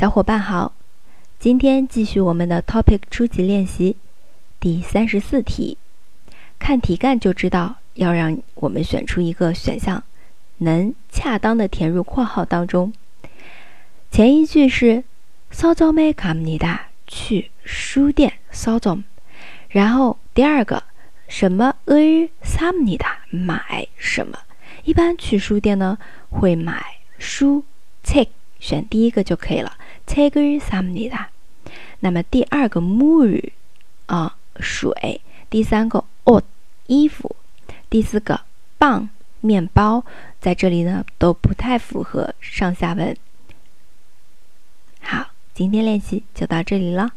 小伙伴好，今天继续我们的 topic 初级练习，第三十四题。看题干就知道，要让我们选出一个选项，能恰当的填入括号当中。前一句是 “Sawjome kamnida”，去书店扫帚。然后第二个“什么 er samnida”，买什么？一般去书店呢，会买书、cake。选第一个就可以了。책을삽니다那么第二个물啊水，第三个옷衣服，第四个빵面包，在这里呢都不太符合上下文。好，今天练习就到这里了。